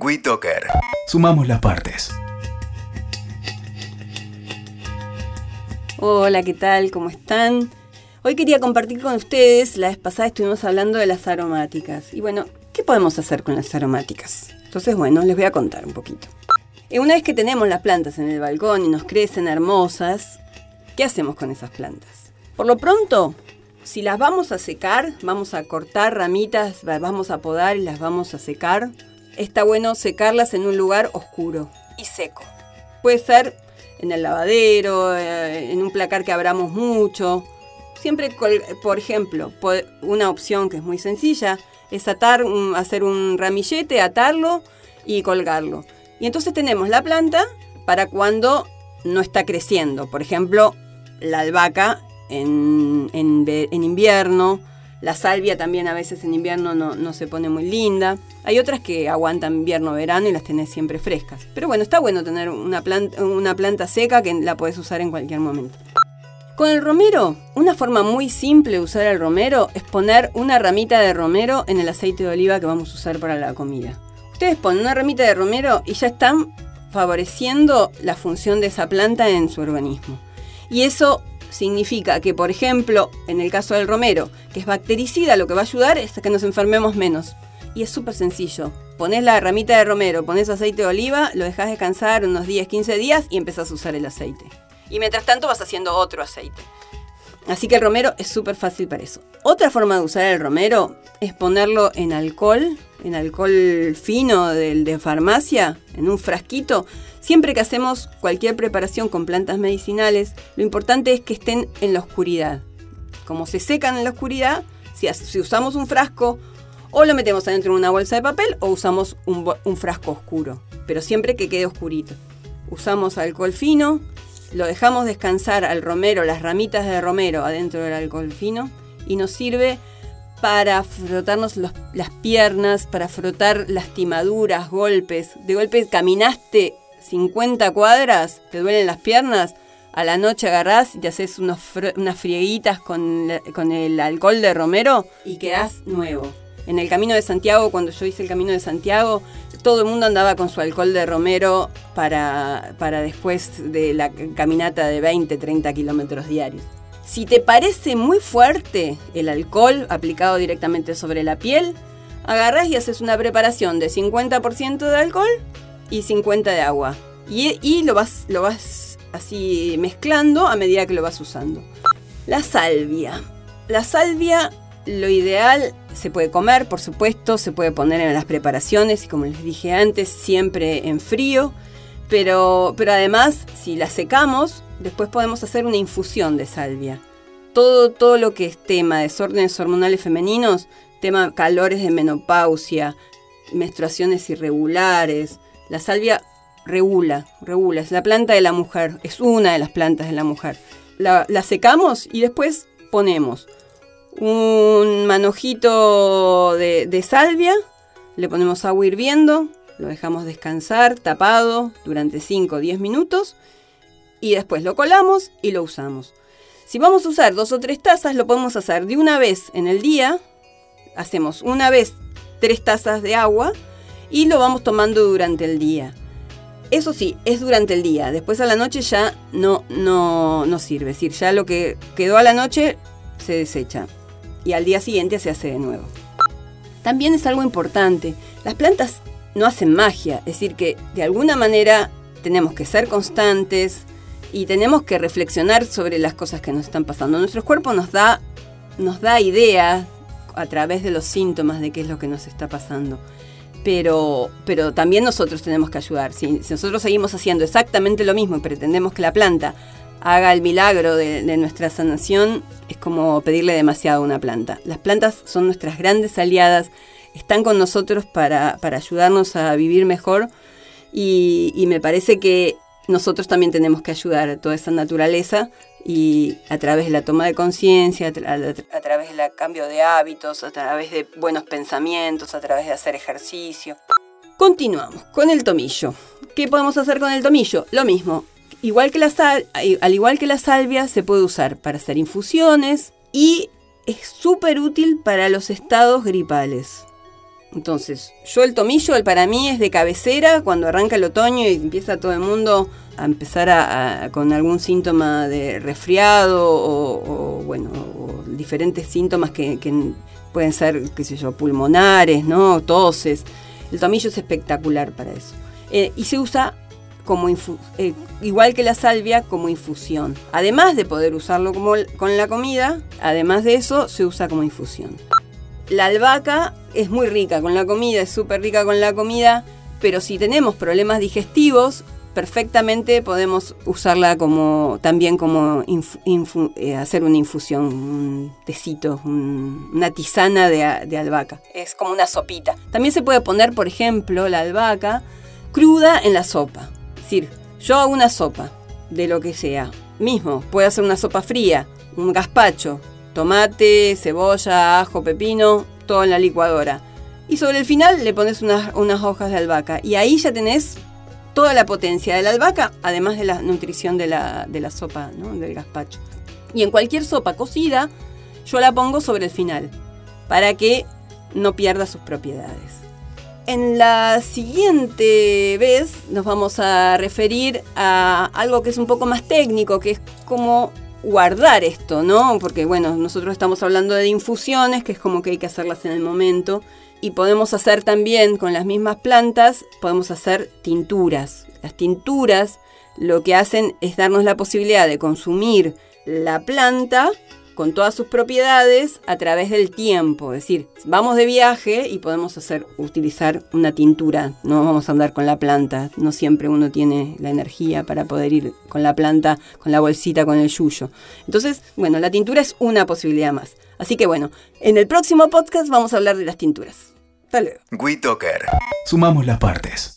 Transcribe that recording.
WeToker. Sumamos las partes. Hola, ¿qué tal? ¿Cómo están? Hoy quería compartir con ustedes, la vez pasada estuvimos hablando de las aromáticas. Y bueno, ¿qué podemos hacer con las aromáticas? Entonces, bueno, les voy a contar un poquito. Y una vez que tenemos las plantas en el balcón y nos crecen hermosas, ¿qué hacemos con esas plantas? Por lo pronto, si las vamos a secar, vamos a cortar ramitas, las vamos a podar y las vamos a secar, está bueno secarlas en un lugar oscuro y seco. Puede ser en el lavadero, eh, en un placar que abramos mucho. Siempre, por ejemplo, una opción que es muy sencilla es atar, hacer un ramillete, atarlo y colgarlo. Y entonces tenemos la planta para cuando no está creciendo. Por ejemplo, la albahaca en, en invierno, la salvia también a veces en invierno no, se pone muy linda. Hay otras que aguantan invierno-verano y las tenés siempre frescas. Pero bueno, está bueno tener una planta, una planta seca que la podés usar en cualquier momento. Con el romero, una forma muy simple de usar el romero es poner una ramita de romero en el aceite de oliva que vamos a usar para la comida. Ustedes ponen una ramita de romero y ya están favoreciendo la función de esa planta en su organismo. Y eso significa que, por ejemplo, en el caso del romero, que es bactericida, lo que va a ayudar es a que nos enfermemos menos. Y es súper sencillo. Pones la ramita de romero, pones aceite de oliva, lo dejas descansar unos 10, 15 días y empezás a usar el aceite. Y mientras tanto vas haciendo otro aceite. Así que el romero es súper fácil para eso. Otra forma de usar el romero es ponerlo en alcohol, en alcohol fino del de farmacia, en un frasquito. Siempre que hacemos cualquier preparación con plantas medicinales, lo importante es que estén en la oscuridad. Como se secan en la oscuridad, si, usamos un frasco, o lo metemos adentro de una bolsa de papel o usamos un, un frasco oscuro, pero siempre que quede oscurito. Usamos alcohol fino, lo dejamos descansar al romero, las ramitas de romero adentro del alcohol fino y nos sirve para frotarnos las piernas, para frotar lastimaduras, golpes. De golpe caminaste 50 cuadras, te duelen las piernas, a la noche agarrás y te haces unas frieguitas con, con el alcohol de romero y quedás nuevo. En el Camino de Santiago, cuando yo hice el Camino de Santiago, todo el mundo andaba con su alcohol de romero para, para después de la caminata de 20, 30 kilómetros diarios. Si te parece muy fuerte el alcohol aplicado directamente sobre la piel, agarras y haces una preparación de 50% de alcohol y 50% de agua. Y, y, lo, vas, lo vas así mezclando a medida que lo vas usando. La salvia. La salvia lo ideal se puede comer, por supuesto, se puede poner en las preparaciones y como les dije antes, siempre en frío. Pero, pero además, si la secamos, después podemos hacer una infusión de salvia. Todo, todo lo que es tema de desórdenes hormonales femeninos, tema calores de menopausia, menstruaciones irregulares, la salvia regula, regula, es la planta de la mujer, es una de las plantas de la mujer. La, la secamos y después ponemos un manojito de, salvia, le ponemos agua hirviendo, lo dejamos descansar tapado durante 5 o 10 minutos y después lo colamos y lo usamos. Si vamos a usar dos o tres tazas, lo podemos hacer de una vez en el día. Hacemos una vez tres tazas de agua y lo vamos tomando durante el día. Eso sí, es durante el día. Después a la noche ya no, no, no sirve. Es decir, ya lo que quedó a la noche se desecha y al día siguiente se hace de nuevo. También es algo importante, las plantas no hacen magia, es decir, que de alguna manera tenemos que ser constantes y tenemos que reflexionar sobre las cosas que nos están pasando. Nuestro cuerpo nos da, nos da ideas a través de los síntomas de qué es lo que nos está pasando. Pero, pero también nosotros tenemos que ayudar. Si, si nosotros seguimos haciendo exactamente lo mismo y pretendemos que la planta haga el milagro de, nuestra sanación, es como pedirle demasiado a una planta. Las plantas son nuestras grandes aliadas, están con nosotros para, ayudarnos a vivir mejor y, me parece que nosotros también tenemos que ayudar a toda esa naturaleza y a través de la toma de conciencia, a, través del cambio de hábitos, a través de buenos pensamientos, a través de hacer ejercicio. Continuamos con el tomillo. ¿Qué podemos hacer con el tomillo? Lo mismo, igual que la sal, al igual que la salvia, se puede usar para hacer infusiones y es súper útil para los estados gripales. Entonces, yo el tomillo el para mí es de cabecera cuando arranca el otoño y empieza todo el mundo a empezar a, con algún síntoma de resfriado o, bueno, diferentes síntomas que, pueden ser, qué sé yo, pulmonares, ¿no? Toses. El tomillo es espectacular para eso. Eh, y se usa como eh, igual que la salvia como infusión. Además de poder usarlo como con la comida, además de eso se usa como infusión. La albahaca es muy rica con la comida, es súper rica con la comida, pero si tenemos problemas digestivos, perfectamente podemos usarla como también como eh, hacer una infusión, un tecito, una tisana de, de albahaca. Es como una sopita. También se puede poner, por ejemplo, la albahaca cruda en la sopa. Decir, yo hago una sopa de lo que sea. Mismo, puede hacer una sopa fría, un gazpacho, tomate, cebolla, ajo, pepino, todo en la licuadora. Y sobre el final le pones unas, hojas de albahaca. Y ahí ya tenés toda la potencia de la albahaca, además de la nutrición de la, sopa, del gazpacho. Y en cualquier sopa cocida, yo la pongo sobre el final, para que no pierda sus propiedades. En la siguiente vez nos vamos a referir a algo que es un poco más técnico, que es cómo guardar esto, ¿no? Porque bueno, nosotros estamos hablando de infusiones, que es como que hay que hacerlas en el momento, y podemos hacer también con las mismas plantas, podemos hacer tinturas. Las tinturas lo que hacen es darnos la posibilidad de consumir la planta con todas sus propiedades a través del tiempo. Es decir, vamos de viaje y podemos hacer, utilizar una tintura. No vamos a andar con la planta. No siempre uno tiene la energía para poder ir con la planta, con la bolsita, con el yuyo. Entonces, bueno, la tintura es una posibilidad más. Así que bueno, en el próximo podcast vamos a hablar de las tinturas. Hasta luego. Sumamos las partes.